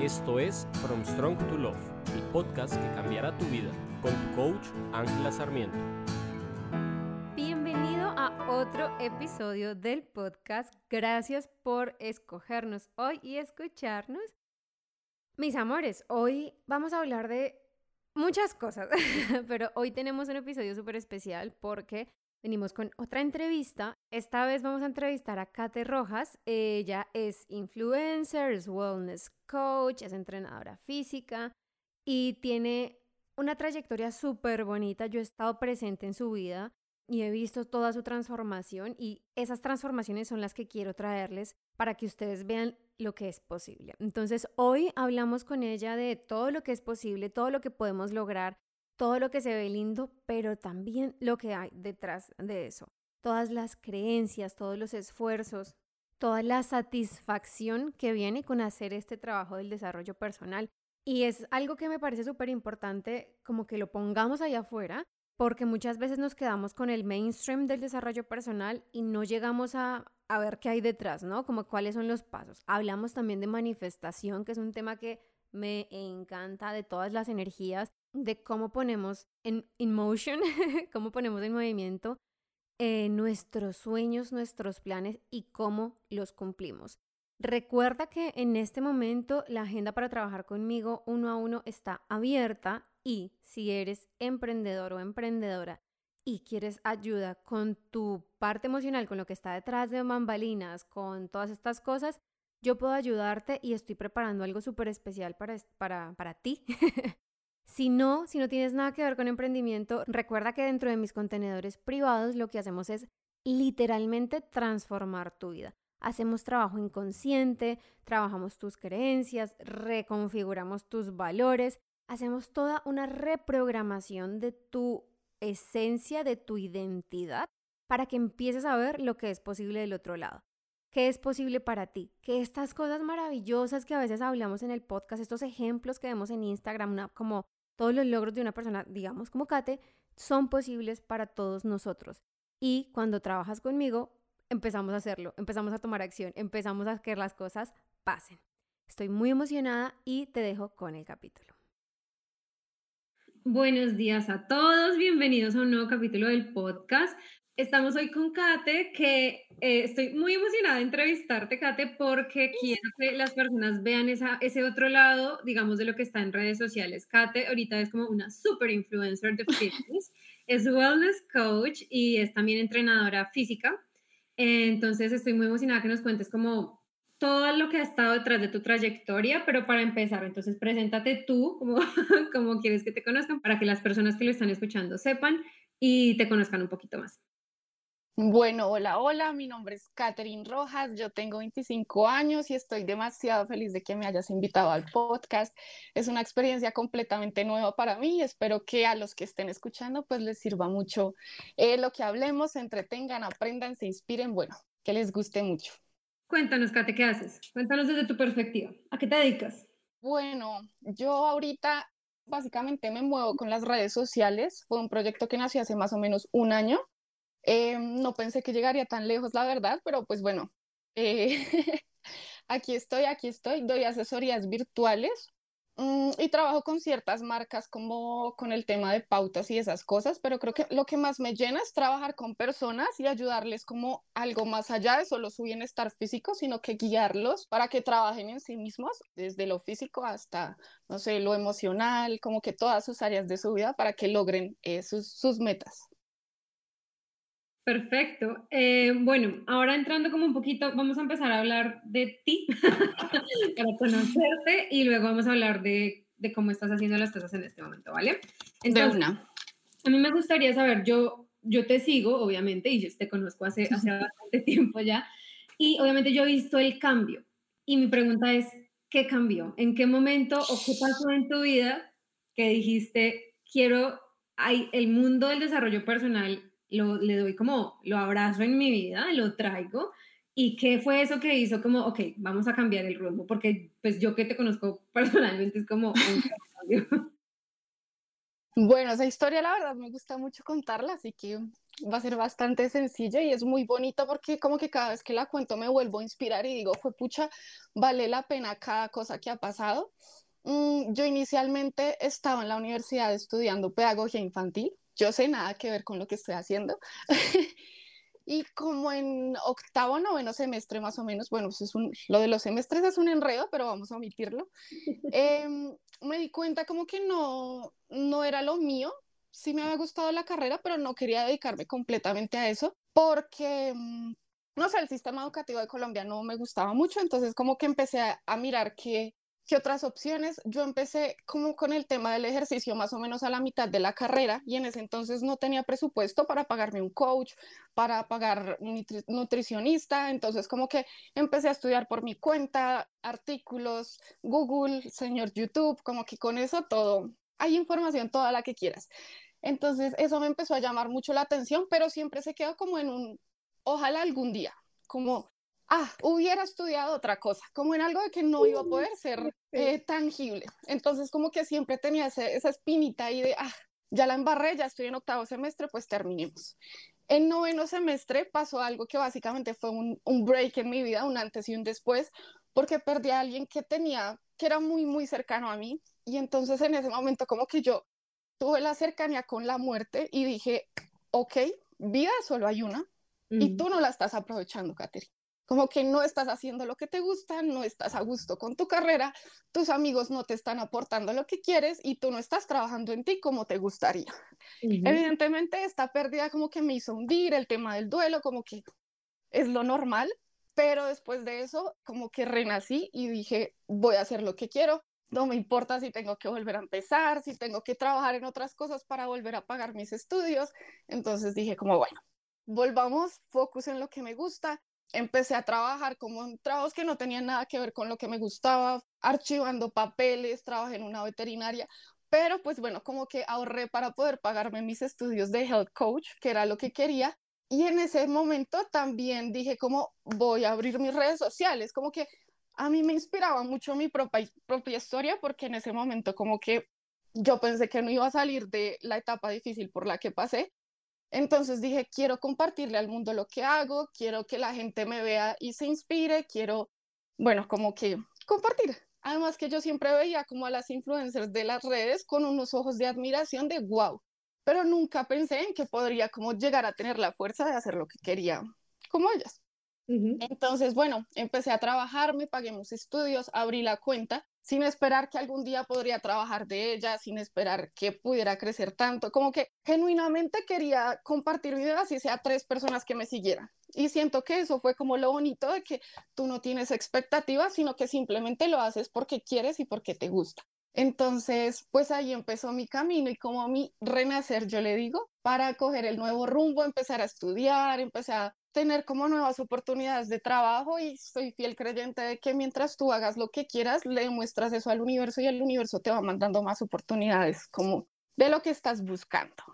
Esto es From Strong to Love, el podcast que cambiará tu vida, con tu coach Ángela Sarmiento. Bienvenido a otro episodio del podcast. Gracias por escogernos hoy y escucharnos. Mis amores, hoy vamos a hablar de muchas cosas, pero hoy tenemos un episodio súper especial porque venimos con otra entrevista. Esta vez vamos a entrevistar a Kate Rojas. Ella es influencer, es wellness coach, es entrenadora física y tiene una trayectoria súper bonita. Yo he estado presente en su vida y he visto toda su transformación y esas transformaciones son las que quiero traerles para que ustedes vean lo que es posible. Entonces, hoy hablamos con ella de todo lo que es posible, todo lo que podemos lograr, todo lo que se ve lindo, pero también lo que hay detrás de eso. Todas las creencias, todos los esfuerzos, toda la satisfacción que viene con hacer este trabajo del desarrollo personal. Y es algo que me parece súper importante como que lo pongamos allá afuera, porque muchas veces nos quedamos con el mainstream del desarrollo personal y no llegamos a, a ver qué hay detrás, ¿no? Como cuáles son los pasos. Hablamos también de manifestación, que es un tema que me encanta, de todas las energías de cómo ponemos en motion, cómo ponemos en movimiento eh, nuestros sueños, nuestros planes y cómo los cumplimos. Recuerda que en este momento la agenda para trabajar conmigo uno a uno está abierta y si eres emprendedor o emprendedora y quieres ayuda con tu parte emocional, con lo que está detrás de bambalinas, con todas estas cosas, yo puedo ayudarte y estoy preparando algo súper especial para, para, para ti Si no, si no tienes nada que ver con emprendimiento, recuerda que dentro de mis contenedores privados lo que hacemos es literalmente transformar tu vida. Hacemos trabajo inconsciente, trabajamos tus creencias, reconfiguramos tus valores, hacemos toda una reprogramación de tu esencia, de tu identidad, para que empieces a ver lo que es posible del otro lado. ¿Qué es posible para ti? Que estas cosas maravillosas que a veces hablamos en el podcast, estos ejemplos que vemos en Instagram, como todos los logros de una persona, digamos como Kate, son posibles para todos nosotros. Y cuando trabajas conmigo, empezamos a hacerlo, empezamos a tomar acción, empezamos a que las cosas pasen. Estoy muy emocionada y te dejo con el capítulo. Buenos días a todos, bienvenidos a un nuevo capítulo del podcast. Estamos hoy con Kate, que eh, estoy muy emocionada de entrevistarte, Kate, porque quiero que las personas vean esa, ese otro lado, digamos, de lo que está en redes sociales. Kate ahorita es como una super influencer de fitness, es wellness coach y es también entrenadora física. Entonces estoy muy emocionada que nos cuentes como todo lo que ha estado detrás de tu trayectoria, pero para empezar, entonces preséntate tú como, como quieres que te conozcan para que las personas que lo están escuchando sepan y te conozcan un poquito más. Bueno, hola, hola, mi nombre es Catherine Rojas, yo tengo 25 años y estoy demasiado feliz de que me hayas invitado al podcast. Es una experiencia completamente nueva para mí y espero que a los que estén escuchando pues les sirva mucho eh, lo que hablemos, se entretengan, aprendan, se inspiren, bueno, que les guste mucho. Cuéntanos, Kate, ¿qué haces? Cuéntanos desde tu perspectiva. ¿A qué te dedicas? Bueno, yo ahorita básicamente me muevo con las redes sociales. Fue un proyecto que nació hace más o menos un año eh, no pensé que llegaría tan lejos, la verdad, pero pues bueno, eh, aquí estoy, aquí estoy, doy asesorías virtuales mm, y trabajo con ciertas marcas como con el tema de pautas y esas cosas, pero creo que lo que más me llena es trabajar con personas y ayudarles como algo más allá de solo su bienestar físico, sino que guiarlos para que trabajen en sí mismos, desde lo físico hasta, no sé, lo emocional, como que todas sus áreas de su vida para que logren eh, sus metas. Perfecto. Eh, bueno, ahora entrando como un poquito, vamos a empezar a hablar de ti para conocerte y luego vamos a hablar de, de, cómo estás haciendo las cosas en este momento, ¿vale? Entonces, A mí me gustaría saber, yo, yo te sigo, obviamente, y yo te conozco hace, hace bastante tiempo ya, y obviamente yo he visto el cambio. Y mi pregunta es, ¿qué cambió? ¿En qué momento o qué pasó en tu vida que dijiste, quiero, hay, el mundo del desarrollo personal lo, le doy como, lo abrazo en mi vida, lo traigo. ¿Y qué fue eso que hizo como, ok, vamos a cambiar el rumbo? Porque pues yo que te conozco personalmente es como un. Bueno, esa historia la verdad me gusta mucho contarla, así que va a ser bastante sencilla y es muy bonita porque como que cada vez que la cuento me vuelvo a inspirar y digo, fue pucha, vale la pena cada cosa que ha pasado. Mm, yo inicialmente estaba en la universidad estudiando pedagogía infantil. Yo sé nada que ver con lo que estoy haciendo. y como en octavo, noveno semestre más o menos, bueno, pues es un, lo de los semestres es un enredo, pero vamos a omitirlo, em, me di cuenta como que no, no era lo mío, sí me había gustado la carrera, pero no quería dedicarme completamente a eso porque, mm, no sé, el sistema educativo de Colombia no me gustaba mucho, entonces como que empecé a, a mirar qué, ¿Qué otras opciones? Yo empecé como con el tema del ejercicio más o menos a la mitad de la carrera y en ese entonces no tenía presupuesto para pagarme un coach, para pagar un nutricionista, entonces como que empecé a estudiar por mi cuenta, artículos, Google, señor YouTube, como que con eso todo, hay información toda la que quieras. Entonces eso me empezó a llamar mucho la atención, pero siempre se quedó como en un, ojalá algún día, como ah, hubiera estudiado otra cosa, como en algo de que no iba a poder ser eh, tangible. Entonces, como que siempre tenía esa espinita ahí de, ah, ya la embarré, ya estoy en octavo semestre, pues terminemos. En noveno semestre pasó algo que básicamente fue un, un break en mi vida, un antes y un después, porque perdí a alguien que tenía, que era muy, muy cercano a mí. Y entonces en ese momento como que yo tuve la cercanía con la muerte y dije, ok, vida solo hay una y tú no la estás aprovechando, Katherine como que no estás haciendo lo que te gusta, no estás a gusto con tu carrera, tus amigos no te están aportando lo que quieres y tú no estás trabajando en ti como te gustaría. Evidentemente esta pérdida como que me hizo hundir el tema del duelo, como que es lo normal, pero después de eso como que renací y dije, voy a hacer lo que quiero, no me importa si tengo que volver a empezar, si tengo que trabajar en otras cosas para volver a pagar mis estudios. Entonces dije como, bueno, volvamos, focus en lo que me gusta, empecé a trabajar como trabajos que no tenían nada que ver con lo que me gustaba, archivando papeles, trabajé en una veterinaria, pero pues bueno, como que ahorré para poder pagarme mis estudios de health coach, que era lo que quería. Y en ese momento también dije como voy a abrir mis redes sociales, como que a mí me inspiraba mucho mi propia, propia historia porque en ese momento como que yo pensé que no iba a salir de la etapa difícil por la que pasé entonces dije, quiero compartirle al mundo lo que hago, quiero que la gente me vea y se inspire, quiero, bueno, como que compartir. Además que yo siempre veía como a las influencers de las redes con unos ojos de admiración de wow, pero nunca pensé en que podría como llegar a tener la fuerza de hacer lo que quería como ellas. Entonces, bueno, empecé a trabajar, me pagué mis estudios, abrí la cuenta sin esperar que algún día podría trabajar de ella, sin esperar que pudiera crecer tanto, como que genuinamente quería compartir videos y sea tres personas que me siguieran. Y siento que eso fue como lo bonito de que tú no tienes expectativas, sino que simplemente lo haces porque quieres y porque te gusta. Entonces, pues ahí empezó mi camino y como mi renacer, yo le digo, para coger el nuevo rumbo, empezar a estudiar, empezar tener como nuevas oportunidades de trabajo y soy fiel creyente de que mientras tú hagas lo que quieras, le demuestras eso al universo y el universo te va mandando más oportunidades como de lo que estás buscando.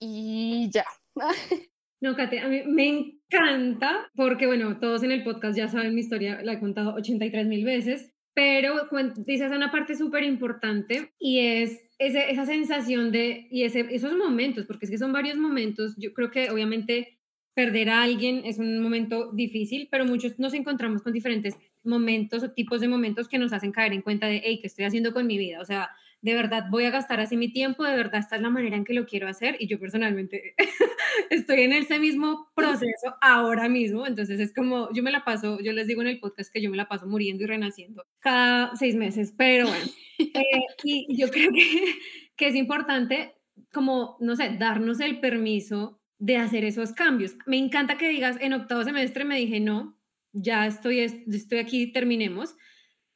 Y ya. No, Kate, a mí me encanta porque, bueno, todos en el podcast ya saben mi historia, la he contado 83 mil veces, pero dices una parte súper importante y es ese, esa sensación de, y ese, esos momentos, porque es que son varios momentos, yo creo que obviamente perder a alguien es un momento difícil, pero muchos nos encontramos con diferentes momentos o tipos de momentos que nos hacen caer en cuenta de, hey, ¿qué estoy haciendo con mi vida? O sea, de verdad voy a gastar así mi tiempo, de verdad esta es la manera en que lo quiero hacer y yo personalmente estoy en ese mismo proceso ahora mismo, entonces es como, yo me la paso, yo les digo en el podcast que yo me la paso muriendo y renaciendo cada seis meses, pero bueno, eh, y yo creo que, que es importante como, no sé, darnos el permiso de hacer esos cambios. Me encanta que digas, en octavo semestre me dije, no, ya estoy, estoy aquí, terminemos,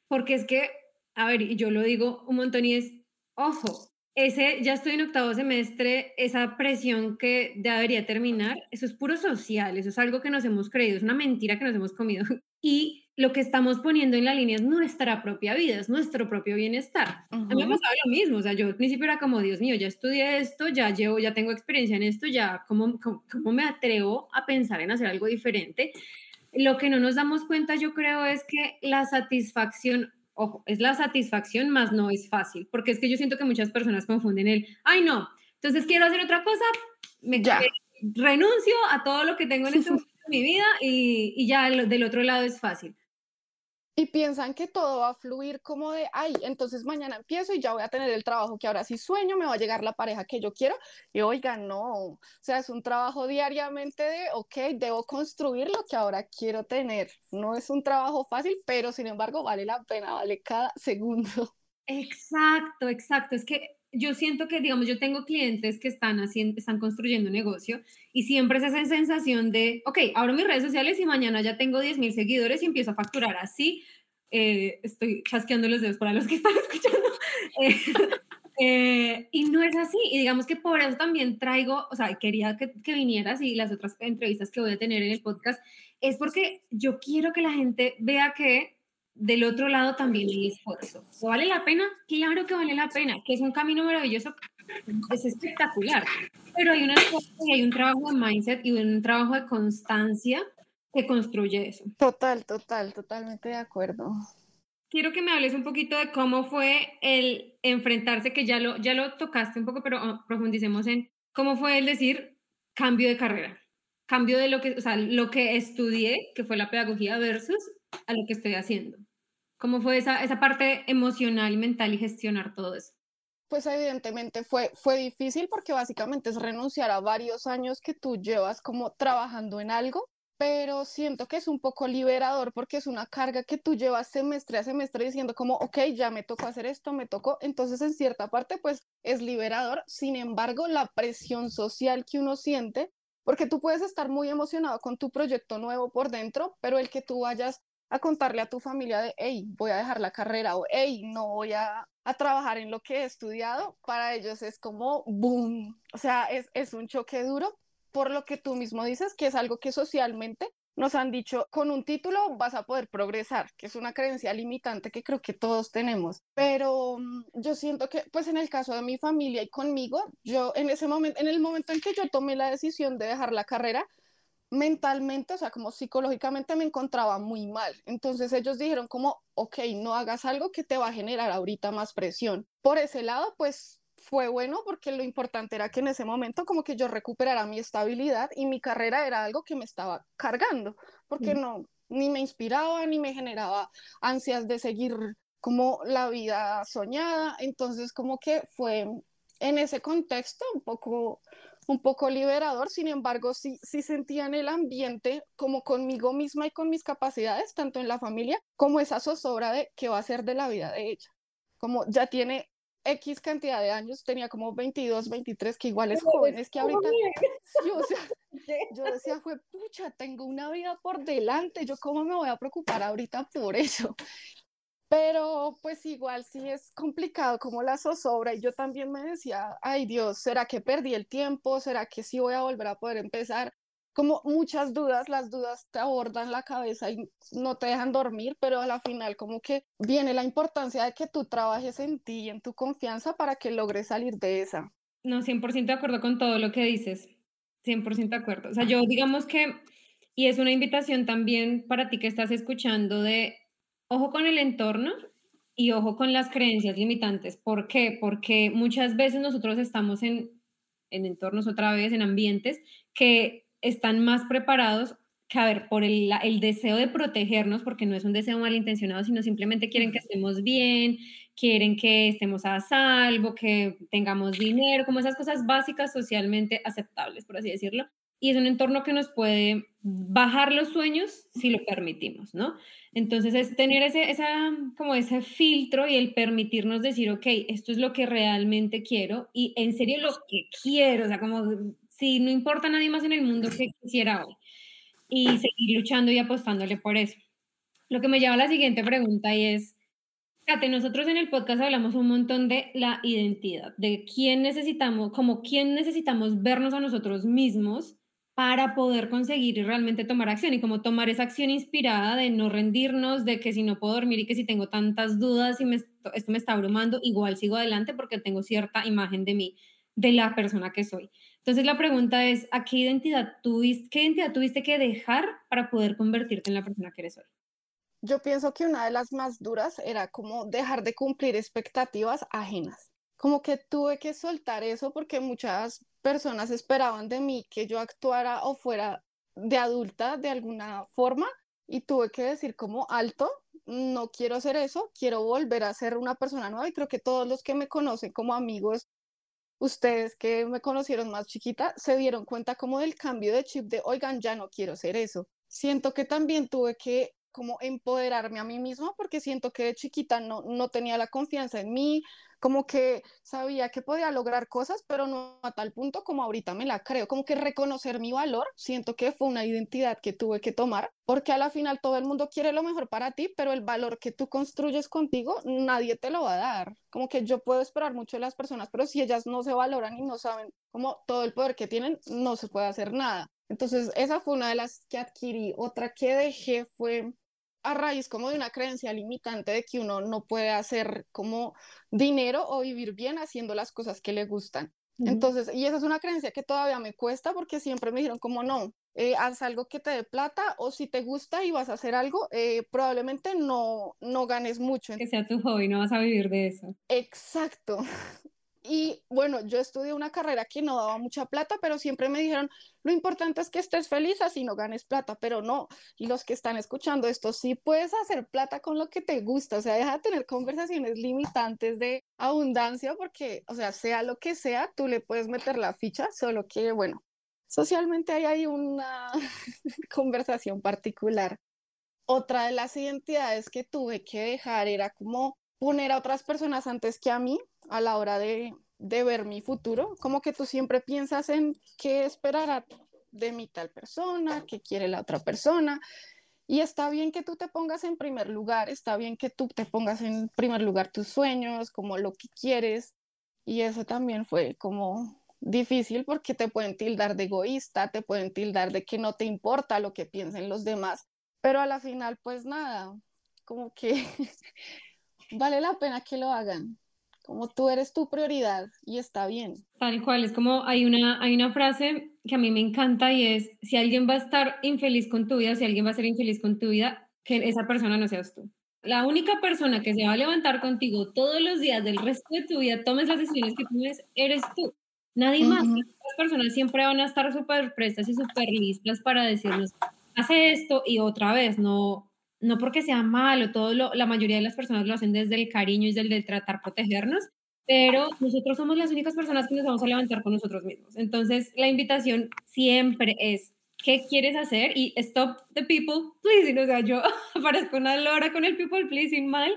porque es que, a ver, yo lo digo un montón y es, ojo, ese, ya estoy en octavo semestre, esa presión que debería terminar, eso es puro social, eso es algo que nos hemos creído, es una mentira que nos hemos comido. Y lo que estamos poniendo en la línea es nuestra propia vida, es nuestro propio bienestar. A mí me pasaba lo mismo, o sea, yo al principio era como, Dios mío, ya estudié esto, ya llevo, ya tengo experiencia en esto, ya, ¿cómo, cómo, me atrevo a pensar en hacer algo diferente? Lo que no nos damos cuenta, yo creo, es que la satisfacción, ojo, es la satisfacción, más no es fácil, porque es que yo siento que muchas personas confunden el, ay, no, entonces quiero hacer otra cosa, me ya renuncio a todo lo que tengo en este momento de mi vida y, y ya del otro lado es fácil y piensan que todo va a fluir como de, ay, entonces mañana empiezo y ya voy a tener el trabajo que ahora sí sueño, me va a llegar la pareja que yo quiero. Y oiga, no, o sea, es un trabajo diariamente de, ok, debo construir lo que ahora quiero tener. No es un trabajo fácil, pero sin embargo vale la pena, vale cada segundo. Exacto, exacto. Es que yo siento que, digamos, yo tengo clientes que están haciendo, están construyendo un negocio y siempre es esa sensación de, ok, abro mis redes sociales y mañana ya tengo 10 mil seguidores y empiezo a facturar así. Eh, estoy chasqueando los dedos para los que están escuchando. Eh, eh, y no es así. Y digamos que por eso también traigo, o sea, quería que, que vinieras y las otras entrevistas que voy a tener en el podcast, es porque yo quiero que la gente vea que del otro lado también hay esfuerzo. ¿Vale la pena? Claro que vale la pena, que es un camino maravilloso, es espectacular, pero hay, una, hay un trabajo de mindset y un trabajo de constancia que construye eso. Total, total, totalmente de acuerdo. Quiero que me hables un poquito de cómo fue el enfrentarse, que ya lo, ya lo tocaste un poco, pero oh, profundicemos en cómo fue el decir cambio de carrera, cambio de lo que, o sea, lo que estudié, que fue la pedagogía versus a lo que estoy haciendo. ¿Cómo fue esa, esa parte emocional, mental y gestionar todo eso? Pues evidentemente fue, fue difícil porque básicamente es renunciar a varios años que tú llevas como trabajando en algo, pero siento que es un poco liberador porque es una carga que tú llevas semestre a semestre diciendo como, ok, ya me tocó hacer esto, me tocó, entonces en cierta parte pues es liberador, sin embargo la presión social que uno siente, porque tú puedes estar muy emocionado con tu proyecto nuevo por dentro, pero el que tú vayas a contarle a tu familia de, hey, voy a dejar la carrera o hey, no voy a, a trabajar en lo que he estudiado, para ellos es como boom. O sea, es, es un choque duro por lo que tú mismo dices, que es algo que socialmente nos han dicho, con un título vas a poder progresar, que es una creencia limitante que creo que todos tenemos. Pero mm, yo siento que, pues en el caso de mi familia y conmigo, yo en ese momento, en el momento en que yo tomé la decisión de dejar la carrera, mentalmente, o sea, como psicológicamente me encontraba muy mal. Entonces ellos dijeron como, ok, no hagas algo que te va a generar ahorita más presión. Por ese lado, pues fue bueno porque lo importante era que en ese momento como que yo recuperara mi estabilidad y mi carrera era algo que me estaba cargando, porque no, ni me inspiraba, ni me generaba ansias de seguir como la vida soñada. Entonces como que fue en ese contexto un poco un poco liberador, sin embargo, sí, sí sentía en el ambiente, como conmigo misma y con mis capacidades, tanto en la familia, como esa zozobra de qué va a ser de la vida de ella. Como ya tiene X cantidad de años, tenía como 22, 23, que igual es joven, es que ahorita, yo decía, fue, pucha, tengo una vida por delante, yo cómo me voy a preocupar ahorita por eso. Pero pues igual sí es complicado como la zozobra y yo también me decía, ay Dios, ¿será que perdí el tiempo? ¿Será que sí voy a volver a poder empezar? Como muchas dudas, las dudas te abordan la cabeza y no te dejan dormir, pero a la final como que viene la importancia de que tú trabajes en ti y en tu confianza para que logres salir de esa. No, 100% de acuerdo con todo lo que dices, 100% de acuerdo. O sea, yo digamos que, y es una invitación también para ti que estás escuchando de ojo con el entorno y ojo con las creencias limitantes. ¿Por qué? Porque muchas veces nosotros estamos en, en entornos otra vez, en ambientes que están más preparados que, a ver, por el, el, deseo de protegernos, porque no es un deseo malintencionado, sino simplemente quieren que estemos bien, quieren que estemos a salvo, que tengamos dinero, como esas cosas básicas socialmente aceptables, por así decirlo. Y es un entorno que nos puede bajar los sueños si lo permitimos, ¿no? Entonces es tener ese, esa, como ese filtro y el permitirnos decir, ok, esto es lo que realmente quiero y en serio lo que quiero, o sea, como si no importa a nadie más en el mundo que quisiera hoy y seguir luchando y apostándole por eso. Lo que me lleva a la siguiente pregunta y es, Kate, nosotros en el podcast hablamos un montón de la identidad, de quién necesitamos, como quién necesitamos vernos a nosotros mismos para poder conseguir y realmente tomar acción y como tomar esa acción inspirada de no rendirnos, de que si no puedo dormir y que si tengo tantas dudas y me, esto me está abrumando, igual sigo adelante porque tengo cierta imagen de mí, de la persona que soy. Entonces la pregunta es, ¿a qué identidad tuviste, qué identidad tuviste que dejar para poder convertirte en la persona que eres hoy? Yo pienso que una de las más duras era como dejar de cumplir expectativas ajenas como que tuve que soltar eso porque muchas personas esperaban de mí que yo actuara o fuera de adulta de alguna forma y tuve que decir como alto, no quiero hacer eso, quiero volver a ser una persona nueva y creo que todos los que me conocen como amigos, ustedes que me conocieron más chiquita, se dieron cuenta como del cambio de chip de, oigan, ya no quiero ser eso. Siento que también tuve que como empoderarme a mí misma porque siento que de chiquita no, no tenía la confianza en mí, como que sabía que podía lograr cosas, pero no a tal punto como ahorita me la creo, como que reconocer mi valor, siento que fue una identidad que tuve que tomar, porque a la final todo el mundo quiere lo mejor para ti, pero el valor que tú construyes contigo, nadie te lo va a dar, como que yo puedo esperar mucho de las personas, pero si ellas no se valoran y no saben como todo el poder que tienen, no se puede hacer nada. Entonces, esa fue una de las que adquirí. Otra que dejé fue a raíz como de una creencia limitante de que uno no puede hacer como dinero o vivir bien haciendo las cosas que le gustan. Entonces, y esa es una creencia que todavía me cuesta porque siempre me dijeron como no, eh, haz algo que te dé plata o si te gusta y vas a hacer algo, eh, probablemente no, no ganes mucho. Que sea tu hobby, no vas a vivir de eso. Exacto. Y bueno, yo estudié una carrera que no daba mucha plata, pero siempre me dijeron, lo importante es que estés feliz así no ganes plata, pero no. Y los que están escuchando esto, sí puedes hacer plata con lo que te gusta, o sea, deja de tener conversaciones limitantes de abundancia, porque, o sea, sea lo que sea, tú le puedes meter la ficha, solo que, bueno, socialmente hay ahí una conversación particular. Otra de las identidades que tuve que dejar era como poner a otras personas antes que a mí a la hora de, ver mi futuro, como que tú siempre piensas en qué esperará de mi tal persona, qué quiere la otra persona. Y está bien que tú te pongas en primer lugar, está bien que tú te pongas en primer lugar tus sueños, como lo que quieres. Y eso también fue como difícil porque te pueden tildar de egoísta, te pueden tildar de que no te importa lo que piensen los demás. Pero a la final, pues nada, como que vale la pena que lo hagan como tú eres tu prioridad y está bien. Tal cual, es como hay una, hay una frase que a mí me encanta y es, si alguien va a estar infeliz con tu vida, si alguien va a ser infeliz con tu vida, que esa persona no seas tú. La única persona que se va a levantar contigo todos los días del resto de tu vida, tomes las decisiones que tomes, eres tú. Nadie más. Las personas siempre van a estar súper prestas y súper listas para decirnos, hace esto y otra vez, no, no porque sea malo, todo lo, la mayoría de las personas lo hacen desde el cariño y desde el tratar protegernos, pero nosotros somos las únicas personas que nos vamos a levantar con nosotros mismos. Entonces, la invitación siempre es, ¿qué quieres hacer? Y stop the people pleasing. O sea, yo aparezco una lora con el people pleasing mal,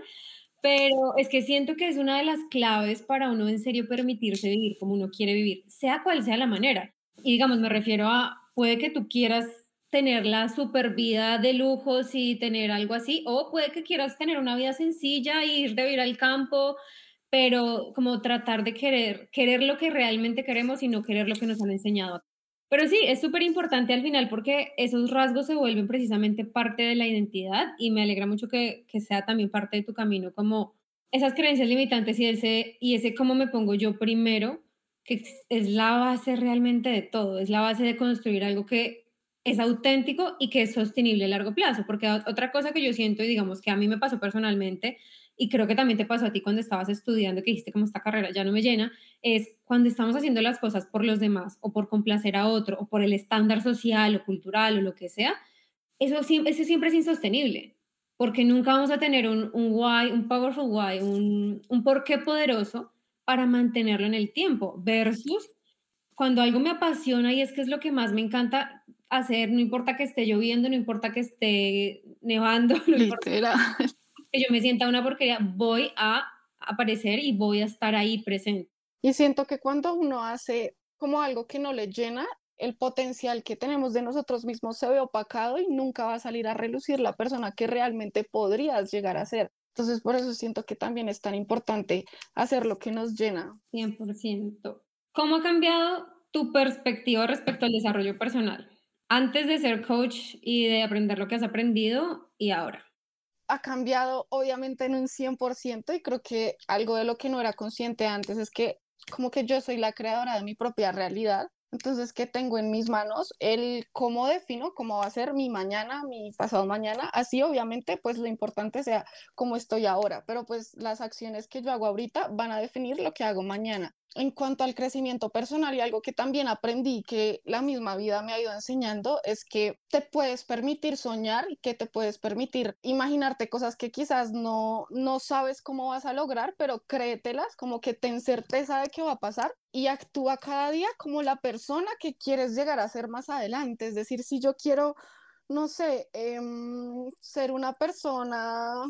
pero es que siento que es una de las claves para uno en serio permitirse vivir como uno quiere vivir, sea cual sea la manera. Y digamos, me refiero a, puede que tú quieras tener la super vida de lujos y tener algo así, o puede que quieras tener una vida sencilla y ir de vivir al campo, pero como tratar de querer, querer lo que realmente queremos y no querer lo que nos han enseñado. Pero sí, es súper importante al final porque esos rasgos se vuelven precisamente parte de la identidad y me alegra mucho que, que sea también parte de tu camino, como esas creencias limitantes y ese, y ese cómo me pongo yo primero, que es la base realmente de todo, es la base de construir algo que es auténtico y que es sostenible a largo plazo. Porque otra cosa que yo siento y digamos que a mí me pasó personalmente y creo que también te pasó a ti cuando estabas estudiando, que dijiste como esta carrera ya no me llena, es cuando estamos haciendo las cosas por los demás o por complacer a otro o por el estándar social o cultural o lo que sea, eso, eso siempre es insostenible, porque nunca vamos a tener un, un why, un powerful why, un, un porqué poderoso para mantenerlo en el tiempo, versus cuando algo me apasiona y es que es lo que más me encanta, hacer, no importa que esté lloviendo, no importa que esté nevando, no importa que yo me sienta una porquería, voy a aparecer y voy a estar ahí presente. Y siento que cuando uno hace como algo que no le llena, el potencial que tenemos de nosotros mismos se ve opacado y nunca va a salir a relucir la persona que realmente podrías llegar a ser. Entonces, por eso siento que también es tan importante hacer lo que nos llena. 100%. ¿Cómo ha cambiado tu perspectiva respecto al desarrollo personal? Antes de ser coach y de aprender lo que has aprendido y ahora? Ha cambiado obviamente en un 100% y creo que algo de lo que no era consciente antes es que como que yo soy la creadora de mi propia realidad. Entonces, ¿qué tengo en mis manos? El cómo defino cómo va a ser mi mañana, mi pasado mañana. Así, obviamente, pues lo importante sea cómo estoy ahora, pero pues las acciones que yo hago ahorita van a definir lo que hago mañana. En cuanto al crecimiento personal y algo que también aprendí que la misma vida me ha ido enseñando es que te puedes permitir soñar y que te puedes permitir imaginarte cosas que quizás no, no sabes cómo vas a lograr, pero créetelas, como que ten certeza de que va a pasar y actúa cada día como la persona que quieres llegar a ser más adelante. Es decir, si yo quiero, no sé, em, ser una persona...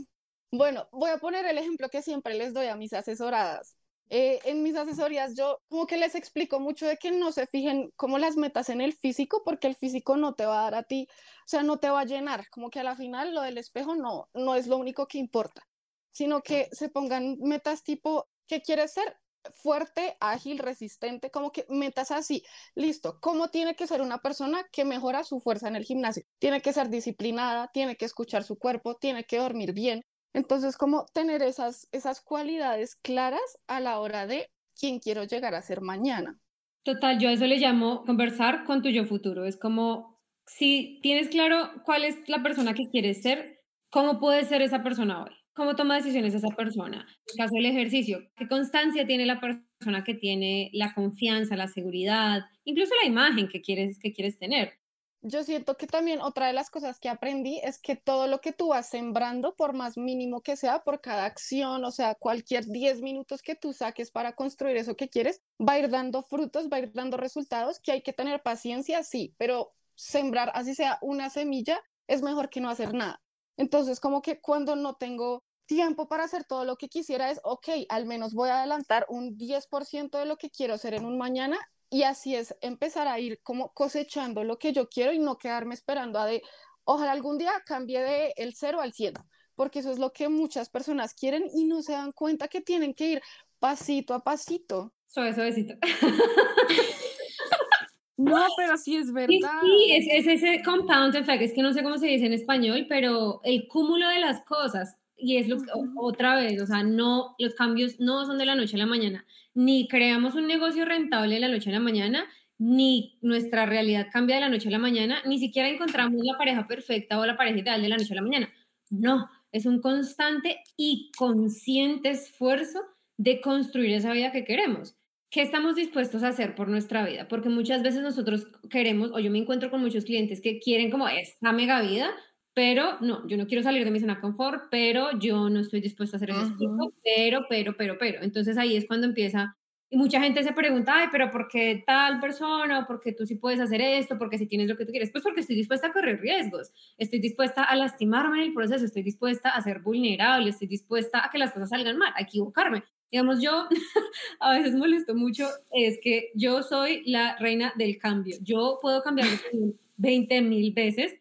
Bueno, voy a poner el ejemplo que siempre les doy a mis asesoradas eh, en mis asesorías yo como que les explico mucho de que no se fijen como las metas en el físico, porque el físico no te va a dar a ti, o sea, no te va a llenar, como que a la final lo del espejo no, no es lo único que importa, sino que se pongan metas tipo, ¿qué quieres ser? fuerte, ágil, resistente, como que metas así, listo, ¿cómo tiene que ser una persona que mejora su fuerza en el gimnasio? Tiene que ser disciplinada, tiene que escuchar su cuerpo, tiene que dormir bien, entonces, como tener esas, esas cualidades claras a la hora de quién quiero llegar a ser mañana. Total, yo a eso le llamo conversar con tu yo futuro. Es como, si tienes claro cuál es la persona que quieres ser, ¿cómo puede ser esa persona hoy? ¿Cómo toma decisiones esa persona? En caso del ejercicio, ¿qué constancia tiene la persona que tiene la confianza, la seguridad, incluso la imagen que quieres, que quieres tener? Yo siento que también otra de las cosas que aprendí es que todo lo que tú vas sembrando, por más mínimo que sea, por cada acción, o sea, cualquier 10 minutos que tú saques para construir eso que quieres, va a ir dando frutos, va a ir dando resultados, que hay que tener paciencia, sí, pero sembrar, así sea una semilla, es mejor que no hacer nada. Entonces, como que cuando no tengo tiempo para hacer todo lo que quisiera es, ok, al menos voy a adelantar un 10% de lo que quiero hacer en un mañana y así es empezar a ir como cosechando lo que yo quiero y no quedarme esperando a de, ojalá algún día cambie de el 0 al 100, porque eso es lo que muchas personas quieren y no se dan cuenta que tienen que ir pasito a pasito. Suave, suavecito. No, pero sí es verdad. Sí, es, es, ese compound effect, es que no sé cómo se dice en español, pero el cúmulo de las cosas, y es lo que, otra vez, o sea, no, los cambios no son de la noche a la mañana, ni creamos un negocio rentable de la noche a la mañana, ni nuestra realidad cambia de la noche a la mañana, ni siquiera encontramos la pareja perfecta o la pareja ideal de la noche a la mañana. No, es un constante y consciente esfuerzo de construir esa vida que queremos. ¿Qué estamos dispuestos a hacer por nuestra vida? Porque muchas veces nosotros queremos, o yo me encuentro con muchos clientes que quieren como esta mega vida, pero no, yo no quiero salir de mi zona de confort, pero yo no estoy dispuesta a hacer eso, pero, pero, pero, pero. Entonces ahí es cuando empieza, y mucha gente se pregunta, ay, pero ¿por qué tal persona? ¿O por qué tú sí puedes hacer esto? ¿Por qué si tienes lo que tú quieres? Pues porque estoy dispuesta a correr riesgos, estoy dispuesta a lastimarme en el proceso, estoy dispuesta a ser vulnerable, estoy dispuesta a que las cosas salgan mal, a equivocarme. Digamos, yo a veces molesto mucho, es que yo soy la reina del cambio. Yo puedo cambiar 20 mil veces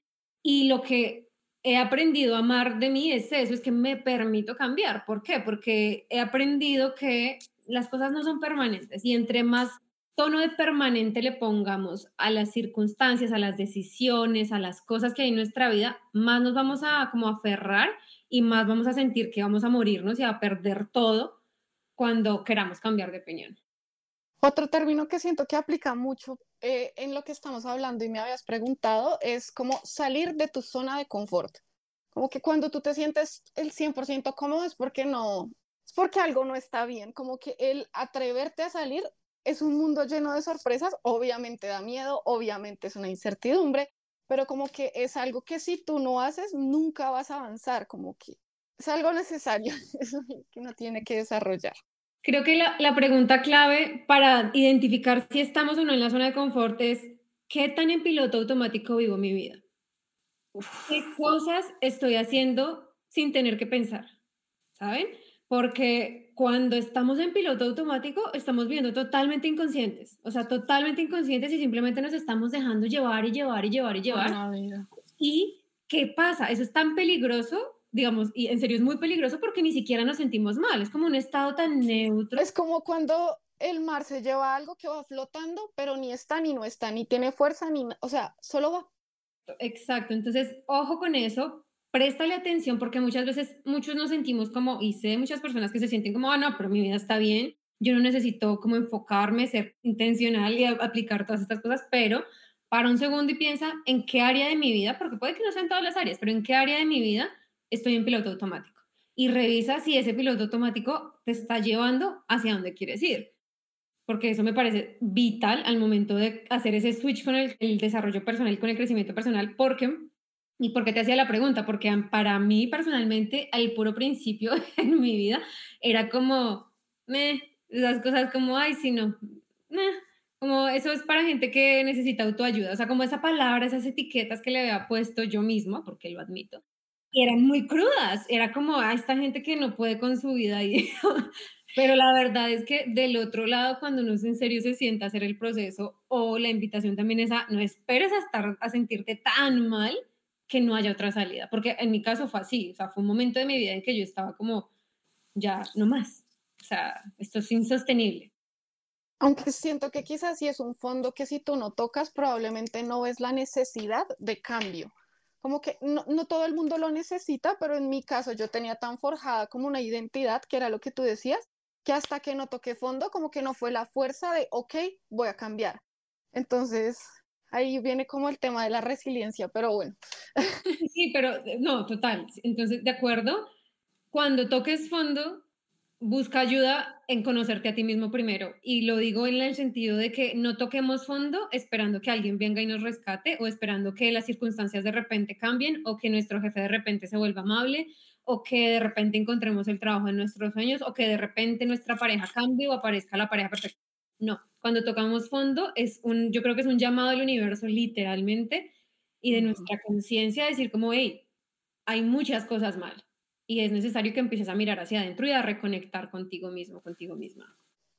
y lo que he aprendido a amar de mí es eso, es que me permito cambiar. ¿Por qué? Porque he aprendido que las cosas no son permanentes y entre más tono de permanente le pongamos a las circunstancias, a las decisiones, a las cosas que hay en nuestra vida, más nos vamos a como aferrar y más vamos a sentir que vamos a morirnos y a perder todo cuando queramos cambiar de opinión. Otro término que siento que aplica mucho eh, en lo que estamos hablando y me habías preguntado es como salir de tu zona de confort. Como que cuando tú te sientes el 100% cómodo es porque no, es porque algo no está bien. Como que el atreverte a salir es un mundo lleno de sorpresas. Obviamente da miedo, obviamente es una incertidumbre, pero como que es algo que si tú no haces, nunca vas a avanzar. Como que es algo necesario, es que uno tiene que desarrollar. Creo que la, pregunta clave para identificar si estamos o no en la zona de confort es qué tan en piloto automático vivo mi vida. ¿Qué cosas estoy haciendo sin tener que pensar? ¿Saben? Porque cuando estamos en piloto automático, estamos viendo totalmente inconscientes, o sea, totalmente inconscientes y simplemente nos estamos dejando llevar y llevar y llevar y llevar. ¿Y qué pasa? Eso es tan peligroso digamos, y en serio es muy peligroso porque ni siquiera nos sentimos mal, es como un estado tan neutro. Es como cuando el mar se lleva algo que va flotando, pero ni está ni no está, ni tiene fuerza, ni, o sea, solo va. Exacto, entonces, ojo con eso, préstale atención porque muchas veces muchos nos sentimos como, y sé muchas personas que se sienten como, ah, no, pero mi vida está bien, yo no necesito como enfocarme, ser intencional y aplicar todas estas cosas, pero para un segundo y piensa en qué área de mi vida, porque puede que no sea en todas las áreas, pero en qué área de mi vida estoy en piloto automático. Y revisa si ese piloto automático te está llevando hacia donde quieres ir. porque eso me parece vital al momento de hacer ese switch con el, desarrollo personal, con el crecimiento personal, porque, ¿y por qué te hacía la pregunta? Porque para mí personalmente, al puro principio en mi vida, era como, me, esas cosas como, ay, si no, como eso es para gente que necesita autoayuda, o sea, como esa palabra, esas etiquetas que le había puesto yo misma, porque lo admito, eran muy crudas, era como a esta gente que no puede con su vida y Pero la verdad es que del otro lado, cuando uno en serio se sienta a hacer el proceso, o la invitación también es a no esperes a estar a sentirte tan mal que no haya otra salida. Porque en mi caso fue así, o sea, fue un momento de mi vida en que yo estaba como, ya, no más. O sea, esto es insostenible. Aunque siento que quizás sí es un fondo que si tú no tocas, probablemente no ves la necesidad de cambio. Como que no, no todo el mundo lo necesita, pero en mi caso yo tenía tan forjada como una identidad, que era lo que tú decías, que hasta que no toqué fondo, como que no fue la fuerza de, ok, voy a cambiar. Entonces, ahí viene como el tema de la resiliencia, pero bueno. Sí, pero no, total. Entonces, de acuerdo, cuando toques fondo, busca ayuda en conocerte a ti mismo primero. Y lo digo en el sentido de que no toquemos fondo esperando que alguien venga y nos rescate o esperando que las circunstancias de repente cambien o que nuestro jefe de repente se vuelva amable o que de repente encontremos el trabajo en nuestros sueños o que de repente nuestra pareja cambie o aparezca la pareja perfecta. No, cuando tocamos fondo es un, yo creo que es un llamado del universo literalmente y de nuestra conciencia decir como, hey, hay muchas cosas mal y es necesario que empieces a mirar hacia adentro y a reconectar contigo mismo, contigo misma.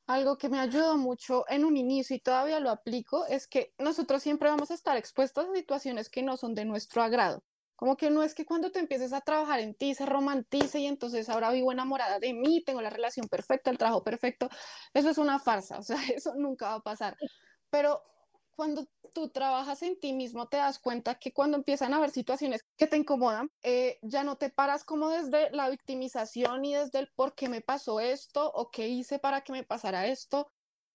Algo que me ayudó mucho en un inicio y todavía lo aplico es que nosotros siempre vamos a estar expuestos a situaciones que no son de nuestro agrado. Como que no es que cuando te empieces a trabajar en ti se romantice y entonces ahora vivo enamorada de mí, tengo la relación perfecta, el trabajo perfecto. Eso es una farsa, o sea, eso nunca va a pasar. Pero cuando tú trabajas en ti mismo te das cuenta que cuando empiezan a haber situaciones que te incomodan, eh, ya no te paras como desde la victimización y desde el por qué me pasó esto o qué hice para que me pasara esto,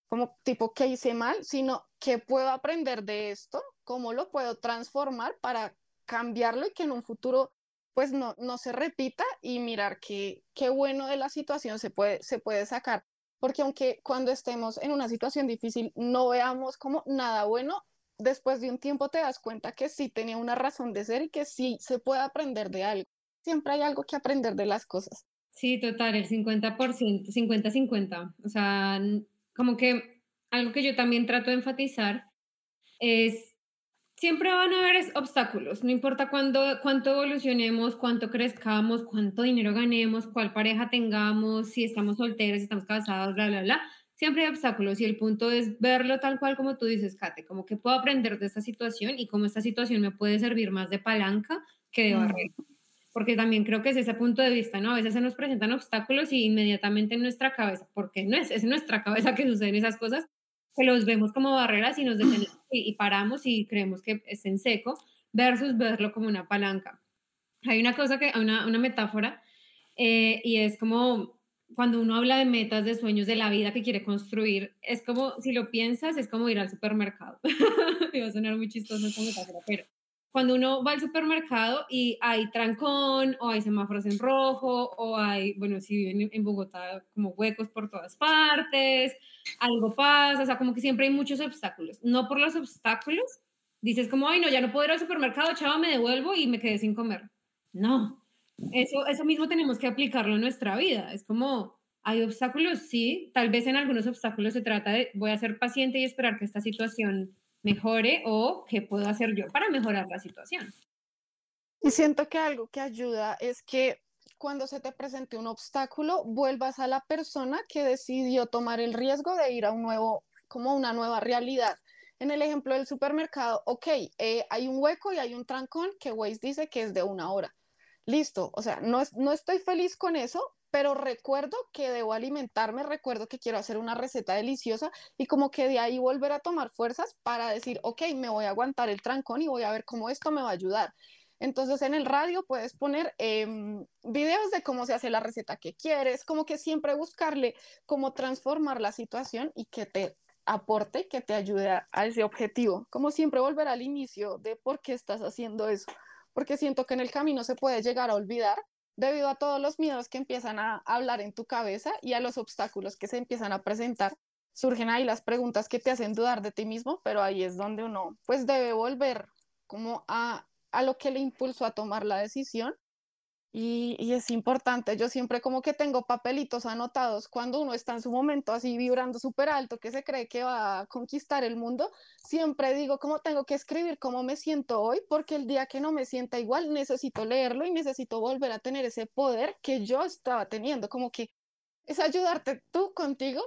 como tipo qué hice mal, sino qué puedo aprender de esto, cómo lo puedo transformar para cambiarlo y que en un futuro pues no, no se repita y mirar qué, qué bueno de la situación se puede, se puede sacar. Porque aunque cuando estemos en una situación difícil no veamos como nada bueno, después de un tiempo te das cuenta que sí tenía una razón de ser y que sí se puede aprender de algo. Siempre hay algo que aprender de las cosas. Sí, total, el 50%, 50-50. O sea, como que algo que yo también trato de enfatizar es siempre van a haber obstáculos, no importa cuándo, cuánto evolucionemos, cuánto crezcamos, cuánto dinero ganemos, cuál pareja tengamos, si estamos solteros, si estamos casados, bla, bla, bla. Siempre hay obstáculos y el punto es verlo tal cual como tú dices, Kate, como que puedo aprender de esta situación y cómo esta situación me puede servir más de palanca que de barrera. Porque también creo que es ese punto de vista, ¿no? A veces se nos presentan obstáculos y inmediatamente en nuestra cabeza, porque no es, es en nuestra cabeza que suceden esas cosas, que los vemos como barreras y nos detenemos y, paramos y creemos que es en seco, versus verlo como una palanca. Hay una cosa que, una, una metáfora, eh, y es como cuando uno habla de metas, de sueños, de la vida que quiere construir, es como, si lo piensas, es como ir al supermercado. va a sonar muy chistoso esta metáfora, pero cuando uno va al supermercado y hay trancón o hay semáforos en rojo o hay, bueno, si viven en Bogotá, como huecos por todas partes, algo pasa, o sea, como que siempre hay muchos obstáculos. No por los obstáculos, dices como, ay, no, ya no puedo ir al supermercado, chavo, me devuelvo y me quedé sin comer. No, eso, eso mismo tenemos que aplicarlo en nuestra vida. Es como, hay obstáculos, sí, tal vez en algunos obstáculos se trata de, voy a ser paciente y esperar que esta situación mejore o qué puedo hacer yo para mejorar la situación. Y siento que algo que ayuda es que cuando se te presente un obstáculo, vuelvas a la persona que decidió tomar el riesgo de ir a un nuevo, como una nueva realidad. En el ejemplo del supermercado, ok, eh, hay un hueco y hay un trancón que Waze dice que es de una hora. Listo, o sea, no, no estoy feliz con eso, pero recuerdo que debo alimentarme, recuerdo que quiero hacer una receta deliciosa y como que de ahí volver a tomar fuerzas para decir, ok, me voy a aguantar el trancón y voy a ver cómo esto me va a ayudar. Entonces en el radio puedes poner em, videos de cómo se hace la receta que quieres, como que siempre buscarle cómo transformar la situación y que te aporte, que te ayude a, a ese objetivo. Como siempre volver al inicio de por qué estás haciendo eso, porque siento que en el camino se puede llegar a olvidar debido a todos los miedos que empiezan a hablar en tu cabeza y a los obstáculos que se empiezan a presentar. surgen ahí las preguntas que te hacen dudar de ti mismo, pero ahí es donde uno pues debe volver como a, a lo que le impulsó a tomar la decisión y, es importante, yo siempre como que tengo papelitos anotados cuando uno está en su momento así vibrando súper alto, que se cree que va a conquistar el mundo, siempre digo como tengo que escribir cómo me siento hoy, porque el día que no me sienta igual necesito leerlo y necesito volver a tener ese poder que yo estaba teniendo, como que es ayudarte tú contigo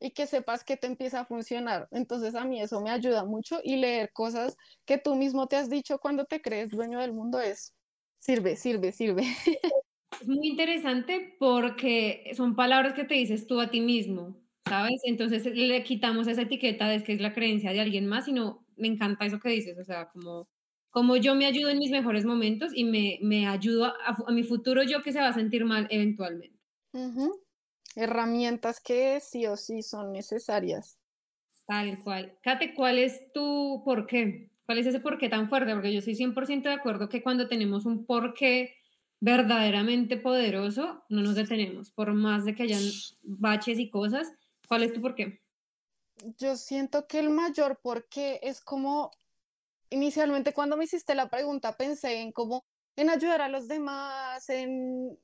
y que sepas que te empieza a funcionar. Entonces a mí eso me ayuda mucho y leer cosas que tú mismo te has dicho cuando te crees dueño del mundo es Sirve, sirve, sirve. Es muy interesante porque son palabras que te dices tú a ti mismo, ¿sabes? Entonces le quitamos esa etiqueta de que es la creencia de alguien más, sino me encanta eso que dices, o sea, como, como yo me ayudo en mis mejores momentos y me, me ayudo a, mi futuro yo que se va a sentir mal eventualmente. Herramientas que sí o sí son necesarias. Tal cual. Kate, ¿cuál es tu por qué? ¿Cuál es ese por qué tan fuerte? Porque yo estoy 100% de acuerdo que cuando tenemos un por qué verdaderamente poderoso, no nos detenemos, por más de que hayan baches y cosas. ¿Cuál es tu por qué? Yo siento que el mayor por qué es como, inicialmente cuando me hiciste la pregunta pensé en cómo, en ayudar a los demás, en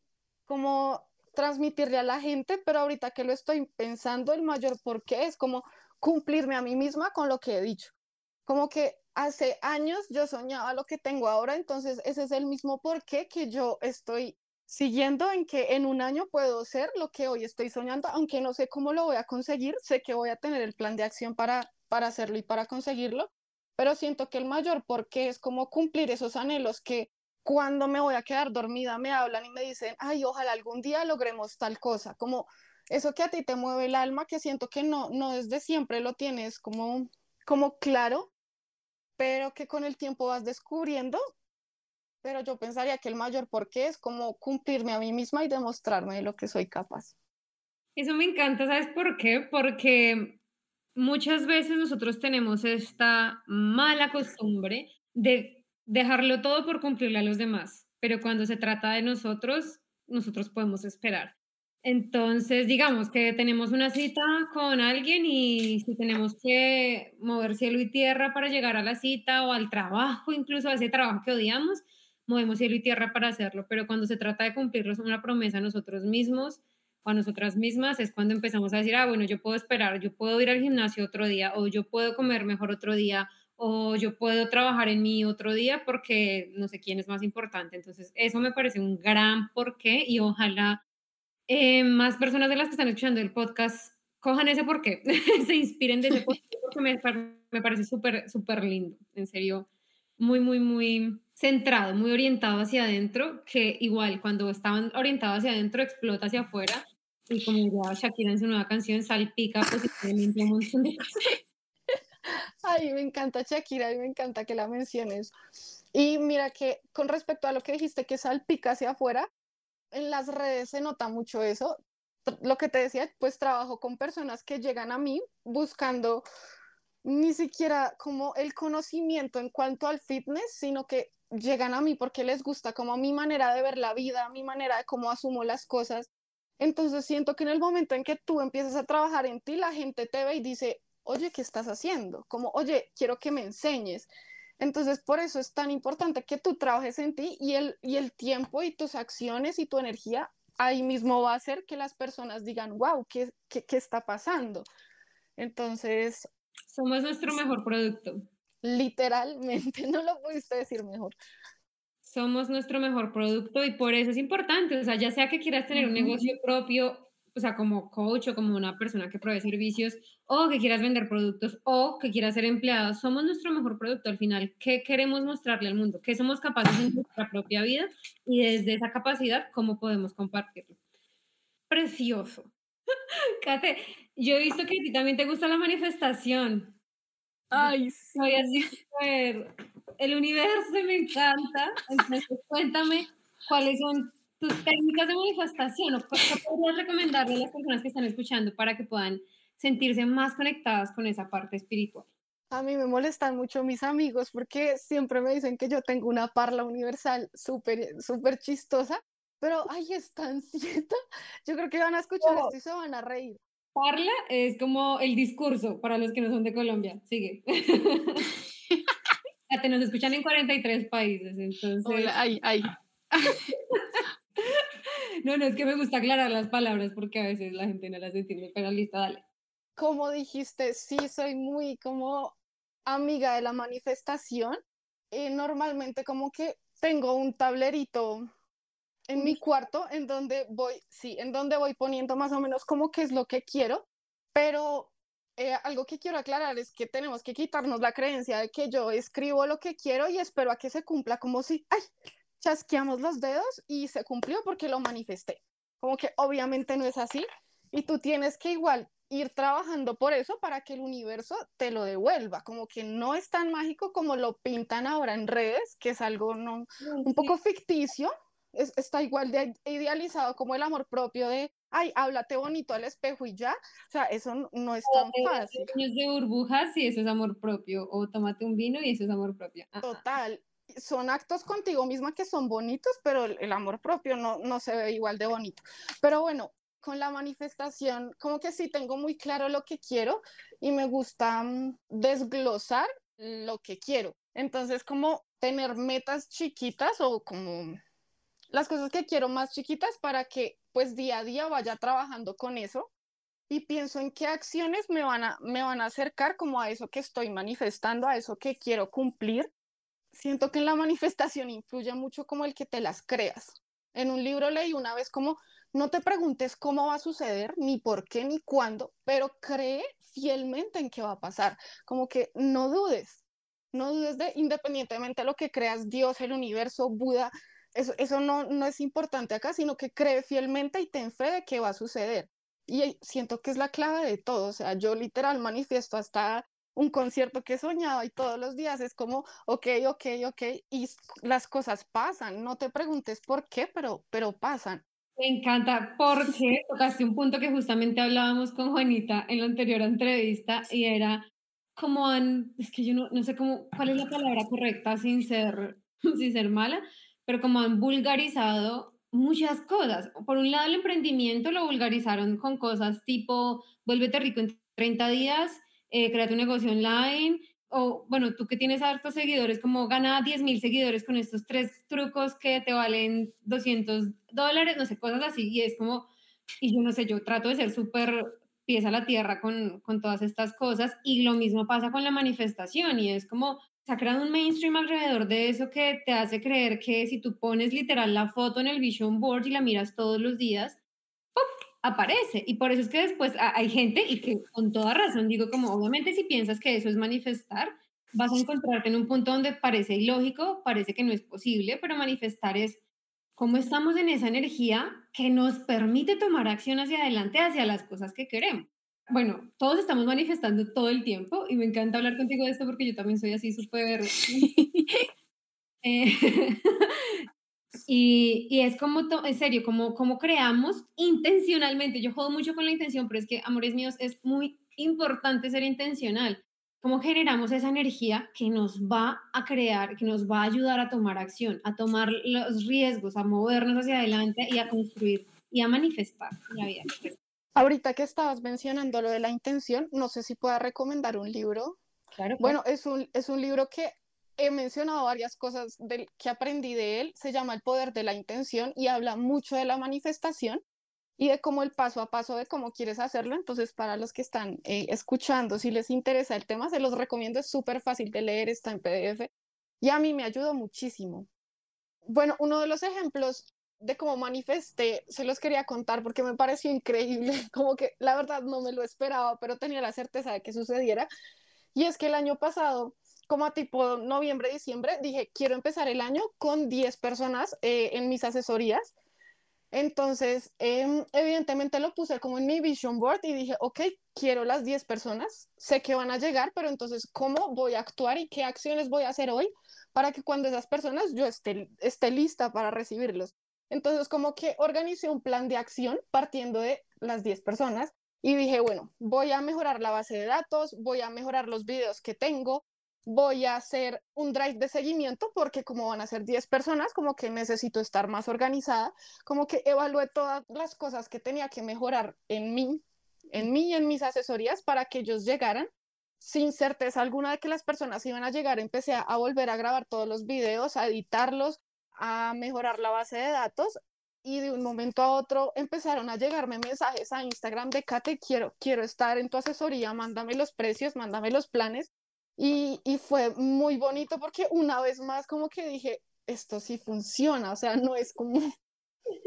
cómo transmitirle a la gente, pero ahorita que lo estoy pensando, el mayor por qué es como cumplirme a mí misma con lo que he dicho. Como que hace años yo soñaba lo que tengo ahora, entonces ese es el mismo porqué que yo estoy siguiendo en que en un año puedo ser lo que hoy estoy soñando, aunque no sé cómo lo voy a conseguir, sé que voy a tener el plan de acción para, para hacerlo y para conseguirlo, pero siento que el mayor porqué es como cumplir esos anhelos que cuando me voy a quedar dormida me hablan y me dicen, ay, ojalá algún día logremos tal cosa, como eso que a ti te mueve el alma, que siento que no, no desde siempre lo tienes como, como claro, pero que con el tiempo vas descubriendo. Pero yo pensaría que el mayor porqué es como cumplirme a mí misma y demostrarme de lo que soy capaz. Eso me encanta, ¿sabes por qué? Porque muchas veces nosotros tenemos esta mala costumbre de dejarlo todo por cumplirle a los demás, pero cuando se trata de nosotros, nosotros podemos esperar. Entonces, digamos que tenemos una cita con alguien y si tenemos que mover cielo y tierra para llegar a la cita o al trabajo, incluso a ese trabajo que odiamos, movemos cielo y tierra para hacerlo. Pero cuando se trata de cumplirnos una promesa a nosotros mismos o a nosotras mismas, es cuando empezamos a decir, ah, bueno, yo puedo esperar, yo puedo ir al gimnasio otro día o yo puedo comer mejor otro día o yo puedo trabajar en mí otro día porque no sé quién es más importante. Entonces, eso me parece un gran porqué y ojalá eh, más personas de las que están escuchando el podcast cojan ese porqué, se inspiren de ese porqué, porque me, me parece súper, súper lindo, en serio, muy, muy, muy centrado, muy orientado hacia adentro, que igual cuando estaban orientados hacia adentro explota hacia afuera, y como ya Shakira en su nueva canción salpica positivamente un montón de cosas. Ay, me encanta Shakira y me encanta que la menciones. Y mira que con respecto a lo que dijiste que salpica hacia afuera, en las redes se nota mucho eso. Lo que te decía, pues trabajo con personas que llegan a mí buscando ni siquiera como el conocimiento en cuanto al fitness, sino que llegan a mí porque les gusta como mi manera de ver la vida, mi manera de cómo asumo las cosas. Entonces siento que en el momento en que tú empiezas a trabajar en ti, la gente te ve y dice, oye, ¿qué estás haciendo? Como, oye, quiero que me enseñes. Entonces, por eso es tan importante que tú trabajes en ti y el, y el tiempo y tus acciones y tu energía ahí mismo va a hacer que las personas digan, wow, ¿qué, qué, qué está pasando? Entonces... Somos nuestro mejor producto. Literalmente, no lo pudiste decir mejor. Somos nuestro mejor producto y por eso es importante, o sea, ya sea que quieras tener un negocio propio o sea, como coach o como una persona que provee servicios o que quieras vender productos o que quieras ser empleado, somos nuestro mejor producto al final. ¿Qué queremos mostrarle al mundo? ¿Qué somos capaces en nuestra propia vida? Y desde esa capacidad, ¿cómo podemos compartirlo? Precioso. Kate, yo he visto que a ti también te gusta la manifestación. Ay, sí. Soy así El universo me encanta. Entonces, cuéntame cuáles son tus técnicas de manifestación o qué podrías recomendarle a las personas que están escuchando para que puedan sentirse más conectadas con esa parte espiritual? A mí me molestan mucho mis amigos porque siempre me dicen que yo tengo una parla universal súper, súper chistosa, pero ay, es tan cierta. Yo creo que van a escuchar esto y se van a reír. Parla es como el discurso para los que no son de Colombia. Sigue. te nos escuchan en 43 países, entonces. Hola, ay, ay. no, no, es que me gusta aclarar las palabras porque a veces la gente no las entiende, pero lista, dale. Como dijiste, sí, soy muy como amiga de la manifestación. Y normalmente como que tengo un tablerito en mi cuarto en donde voy, sí, en donde voy poniendo más o menos como qué es lo que quiero, pero eh, algo que quiero aclarar es que tenemos que quitarnos la creencia de que yo escribo lo que quiero y espero a que se cumpla como si, ay, chasqueamos los dedos y se cumplió porque lo manifesté. Como que obviamente no es así y tú tienes que igual ir trabajando por eso para que el universo te lo devuelva, como que no es tan mágico como lo pintan ahora en redes, que es algo no, un poco ficticio, está igual de idealizado como el amor propio de, ay, háblate bonito al espejo y ya, o sea, eso no es tan fácil. de burbujas y eso es amor propio, o tómate un vino y eso es amor propio. Total, son actos contigo misma que son bonitos, pero el, amor propio no, no se ve igual de bonito. Pero bueno, con la manifestación, como que sí tengo muy claro lo que quiero y me gusta mm, desglosar lo que quiero. Entonces, como tener metas chiquitas o como las cosas que quiero más chiquitas para que pues día a día vaya trabajando con eso y pienso en qué acciones me van a, me van a acercar como a eso que estoy manifestando, a eso que quiero cumplir. Siento que en la manifestación influye mucho como el que te las creas. En un libro leí una vez como no te preguntes cómo va a suceder, ni por qué, ni cuándo, pero cree fielmente en qué va a pasar. Como que no dudes, no dudes de, independientemente de lo que creas, Dios, el universo, Buda, eso, eso no, no es importante acá, sino que cree fielmente y ten fe de qué va a suceder. Y siento que es la clave de todo, o sea, yo literal manifiesto hasta un concierto que he soñado y todos los días es como, ok, ok, ok, y las cosas pasan, no te preguntes por qué, pero, pero pasan. Me encanta porque tocaste un punto que justamente hablábamos con Juanita en la anterior entrevista y era como han, es que yo no, no sé cómo, cuál es la palabra correcta sin ser, sin ser mala, pero como han vulgarizado muchas cosas. Por un lado, el emprendimiento lo vulgarizaron con cosas tipo, vuélvete rico en 30 días, eh, créate un negocio online, o bueno, tú que tienes hartos seguidores, como gana 10 mil seguidores con estos tres trucos que te valen 200 dólares, no sé, cosas así, y es como, y yo no sé, yo trato de ser súper pieza a la tierra con, con todas estas cosas, y lo mismo pasa con la manifestación, y es como, se ha creado un mainstream alrededor de eso que te hace creer que si tú pones literal la foto en el vision board y la miras todos los días. Aparece. Y por eso es que después hay gente, y que con toda razón digo, como obviamente si piensas que eso es manifestar, vas a encontrarte en un punto donde parece ilógico, parece que no es posible, pero manifestar es cómo estamos en esa energía que nos permite tomar acción hacia adelante, hacia las cosas que queremos. Bueno, todos estamos manifestando todo el tiempo y me encanta hablar contigo de esto porque yo también soy así súper... eh, y, y, es como, en serio, como, como creamos intencionalmente. Yo jodo mucho con la intención, pero es que, amores míos, es muy importante ser intencional. Cómo generamos esa energía que nos va a crear, que nos va a ayudar a tomar acción, a tomar los riesgos, a movernos hacia adelante y a construir y a manifestar la vida. Ahorita que estabas mencionando lo de la intención, no sé si pueda recomendar un libro. Claro. Bueno, es un, es un libro que he mencionado varias cosas del, que aprendí de él, se llama El poder de la intención y habla mucho de la manifestación y de cómo el paso a paso de cómo quieres hacerlo. Entonces, para los que están eh, escuchando, si les interesa el tema, se los recomiendo, es súper fácil de leer, está en PDF y a mí me ayudó muchísimo. Bueno, uno de los ejemplos de cómo manifesté, se los quería contar porque me pareció increíble, como que la verdad no me lo esperaba, pero tenía la certeza de que sucediera. Y es que el año pasado como a tipo noviembre, diciembre, dije, quiero empezar el año con 10 personas eh, en mis asesorías. Entonces, em, evidentemente lo puse como en mi vision board y dije, ok, quiero las 10 personas, sé que van a llegar, pero entonces, ¿cómo voy a actuar y qué acciones voy a hacer hoy para que cuando esas personas yo esté, esté lista para recibirlos? Entonces, como que organicé un plan de acción partiendo de las 10 personas y dije, bueno, voy a mejorar la base de datos, voy a mejorar los videos que tengo, voy a hacer un drive de seguimiento porque como van a ser 10 personas, como que necesito estar más organizada, como que evalué todas las cosas que tenía que mejorar en mí en mí y en mis asesorías para que ellos llegaran sin certeza alguna de que las personas iban a llegar. Empecé a, volver a grabar todos los videos, a editarlos, a mejorar la base de datos y de un momento a otro empezaron a llegarme mensajes a Instagram de Kate, quiero, quiero estar en tu asesoría, mándame los precios, mándame los planes. Y, y fue muy bonito porque una vez más como que dije, esto sí funciona, o sea, no es como,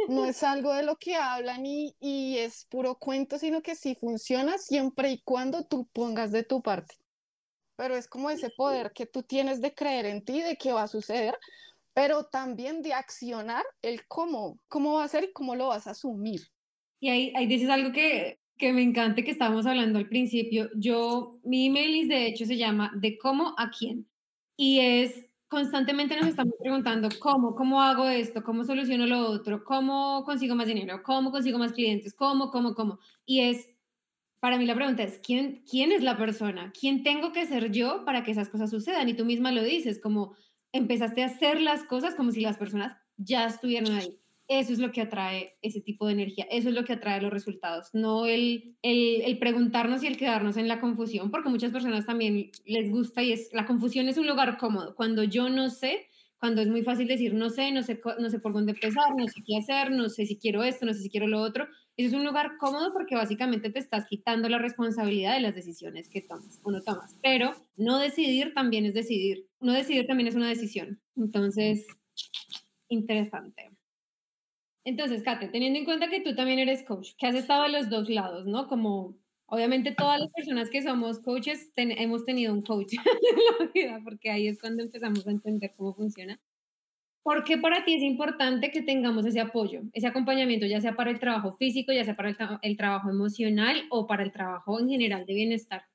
no es algo de lo que hablan y, y es puro cuento, sino que sí funciona siempre y cuando tú pongas de tu parte. Pero es como ese poder que tú tienes de creer en ti, de que va a suceder, pero también de accionar el cómo, cómo va a ser y cómo lo vas a asumir. Y ahí, ahí dices algo que, que me encanta que estábamos hablando al principio. Yo, mi email de hecho se llama de cómo a quién. Y es constantemente nos estamos preguntando cómo, cómo hago esto, cómo soluciono lo otro, cómo consigo más dinero, cómo consigo más clientes, cómo, cómo, cómo. Y es, para mí la pregunta es, ¿quién, quién es la persona? ¿Quién tengo que ser yo para que esas cosas sucedan? Y tú misma lo dices, como empezaste a hacer las cosas como si las personas ya estuvieran ahí. Eso es lo que atrae ese tipo de energía, eso es lo que atrae los resultados, no el, el, el, preguntarnos y el quedarnos en la confusión, porque muchas personas también les gusta y es, la confusión es un lugar cómodo. Cuando yo no sé, cuando es muy fácil decir no sé, no sé, no sé por dónde empezar, no sé qué hacer, no sé si quiero esto, no sé si quiero lo otro, eso es un lugar cómodo porque básicamente te estás quitando la responsabilidad de las decisiones que tomas o no tomas. Pero no decidir también es decidir. No decidir también es una decisión. Entonces, interesante. Entonces, Kate, teniendo en cuenta que tú también eres coach, que has estado a los dos lados, ¿no? Como obviamente todas las personas que somos coaches hemos tenido un coach en la vida, porque ahí es cuando empezamos a entender cómo funciona. ¿Por qué para ti es importante que tengamos ese apoyo, ese acompañamiento, ya sea para el trabajo físico, ya sea para el, el trabajo emocional o para el trabajo en general de bienestar?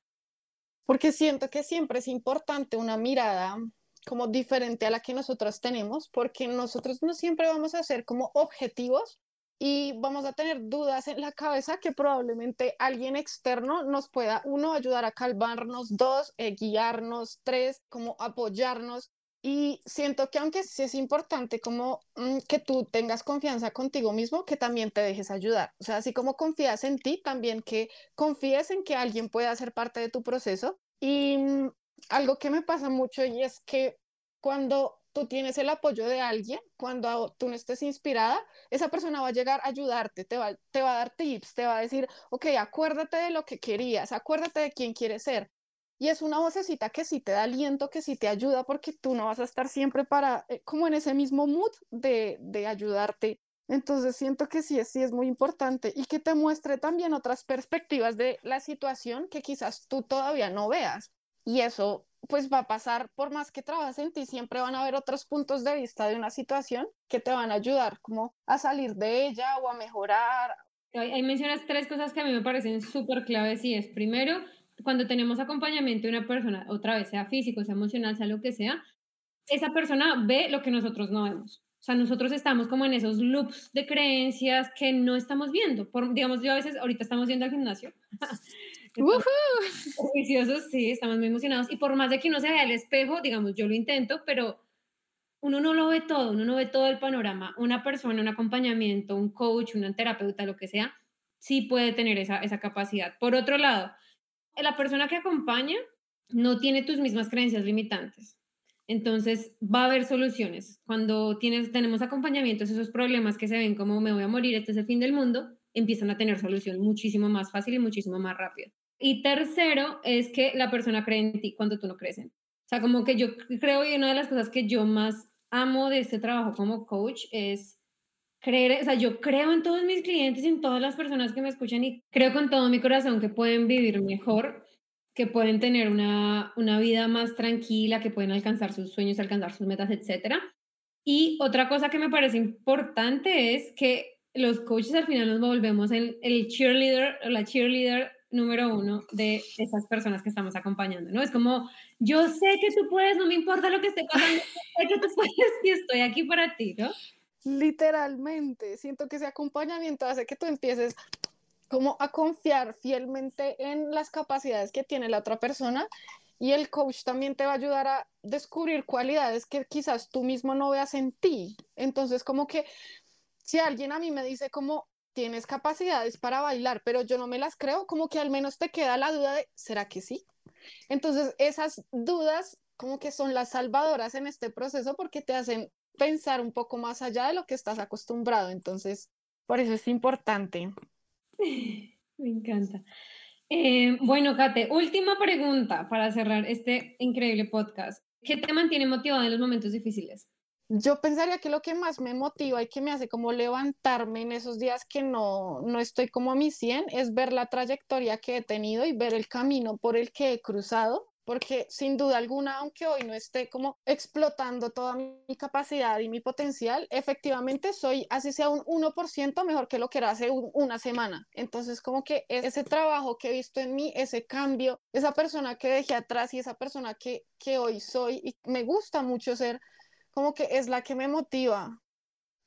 Porque siento que siempre es importante una mirada como diferente a la que nosotros tenemos, porque nosotros no siempre vamos a ser como objetivos y vamos a tener dudas en la cabeza que probablemente alguien externo nos pueda, uno, ayudar a calmarnos, dos, eh, guiarnos, tres, como apoyarnos. Y siento que aunque sí es importante como mm, que tú tengas confianza contigo mismo, que también te dejes ayudar. O sea, así como confías en ti, también que confíes en que alguien pueda ser parte de tu proceso. Y mm, algo que me pasa mucho y es que cuando tú tienes el apoyo de alguien, cuando tú no estés inspirada, esa persona va a llegar a ayudarte, te va, te va a dar tips, te va a decir, ok, acuérdate de lo que querías, acuérdate de quién quieres ser. Y es una vocecita que sí te da aliento, que sí te ayuda, porque tú no vas a estar siempre para, eh, como en ese mismo mood de, de ayudarte. Entonces siento que sí, sí es muy importante y que te muestre también otras perspectivas de la situación que quizás tú todavía no veas. Y eso pues va a pasar, por más que trabajes en ti, siempre van a haber otros puntos de vista de una situación que te van a ayudar como a salir de ella o a mejorar. Ahí mencionas tres cosas que a mí me parecen súper claves y es, primero, cuando tenemos acompañamiento de una persona, otra vez, sea físico, sea emocional, sea lo que sea, esa persona ve lo que nosotros no vemos. O sea, nosotros estamos como en esos loops de creencias que no estamos viendo. Por, digamos, yo a veces, ahorita estamos yendo al gimnasio Viciosos, sí, estamos muy emocionados. Y por más de que no se vea el espejo, digamos, yo lo intento, pero uno no lo ve todo, uno no ve todo el panorama. Una persona, un acompañamiento, un coach, una terapeuta, lo que sea, sí puede tener esa, esa capacidad. Por otro lado, la persona que acompaña no tiene tus mismas creencias limitantes. Entonces va a haber soluciones. Cuando tienes, tenemos acompañamientos, esos problemas que se ven como me voy a morir, este es el fin del mundo, empiezan a tener solución muchísimo más fácil y muchísimo más rápido. Y tercero es que la persona cree en ti cuando tú no crees en. O sea, como que yo creo y una de las cosas que yo más amo de este trabajo como coach es creer, o sea, yo creo en todos mis clientes en todas las personas que me escuchan y creo con todo mi corazón que pueden vivir mejor, que pueden tener una, una vida más tranquila, que pueden alcanzar sus sueños, alcanzar sus metas, etc. Y otra cosa que me parece importante es que los coaches al final nos volvemos el, el cheerleader la cheerleader número uno de esas personas que estamos acompañando, ¿no? Es como, yo sé que tú puedes, no me importa lo que esté pasando, sé que tú puedes y estoy aquí para ti, ¿no? Literalmente, siento que ese acompañamiento hace que tú empieces como a confiar fielmente en las capacidades que tiene la otra persona y el coach también te va a ayudar a descubrir cualidades que quizás tú mismo no veas en ti. Entonces, como que si alguien a mí me dice como, tienes capacidades para bailar, pero yo no me las creo, como que al menos te queda la duda de, ¿será que sí? Entonces, esas dudas como que son las salvadoras en este proceso porque te hacen pensar un poco más allá de lo que estás acostumbrado. Entonces, por eso es importante. Me encanta. Eh, bueno, Kate, última pregunta para cerrar este increíble podcast. ¿Qué te mantiene motivado en los momentos difíciles? Yo pensaría que lo que más me motiva y que me hace como levantarme en esos días que no, no estoy como a mi 100 es ver la trayectoria que he tenido y ver el camino por el que he cruzado porque sin duda alguna, aunque hoy no esté como explotando toda mi capacidad y mi potencial, efectivamente soy, así sea un 1% mejor que lo que era hace una semana. Entonces, como que ese trabajo que he visto en mí, ese cambio, esa persona que dejé atrás y esa persona que, que hoy soy y me gusta mucho ser, como que es la que me motiva,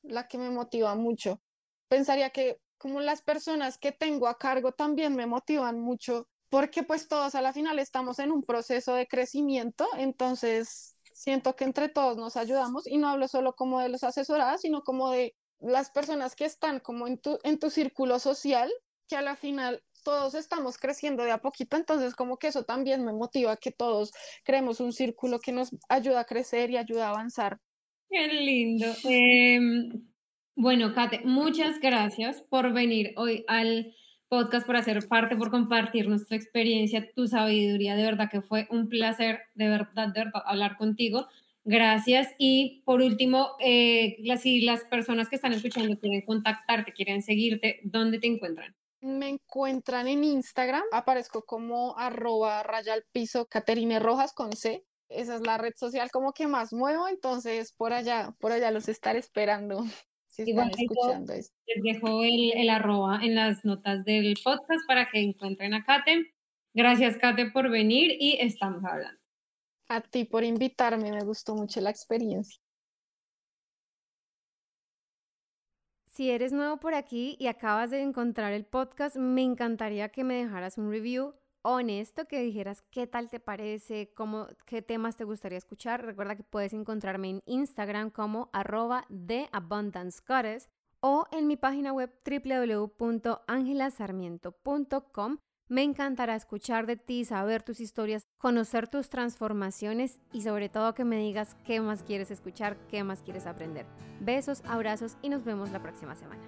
la que me motiva mucho. Pensaría que como las personas que tengo a cargo también me motivan mucho porque pues todos a la final estamos en un proceso de crecimiento, entonces siento que entre todos nos ayudamos y no hablo solo como de los asesorados, sino como de las personas que están como en tu, en tu círculo social, que a la final todos estamos creciendo de a poquito, entonces como que eso también me motiva que todos creemos un círculo que nos ayuda a crecer y ayuda a avanzar. Qué lindo. Em, bueno, Kate, muchas gracias por venir hoy al podcast, por hacer parte, por compartir nuestra experiencia, tu sabiduría. De verdad que fue un placer, de verdad, de verdad, hablar contigo. Gracias. Y por último, eh, si las personas que están escuchando quieren contactarte, quieren seguirte, ¿dónde te encuentran? Me encuentran en Instagram, aparezco como arroba rayal piso Caterine Rojas con C. Esa es la red social como que más muevo, entonces por allá, por allá los estaré esperando. Si están escuchando esto. Les dejo el, el, arroba en las notas del podcast para que encuentren a Kate. Gracias, Kate, por venir y estamos hablando. A ti por invitarme, me gustó mucho la experiencia. Si eres nuevo por aquí y acabas de encontrar el podcast, me encantaría que me dejaras un review honesto, que dijeras qué tal te parece, cómo, qué temas te gustaría escuchar. Recuerda que puedes encontrarme en Instagram como arroba de o en mi página web www.angelasarmiento.com. Me encantará escuchar de ti, saber tus historias, conocer tus transformaciones y sobre todo que me digas qué más quieres escuchar, qué más quieres aprender. Besos, abrazos y nos vemos la próxima semana.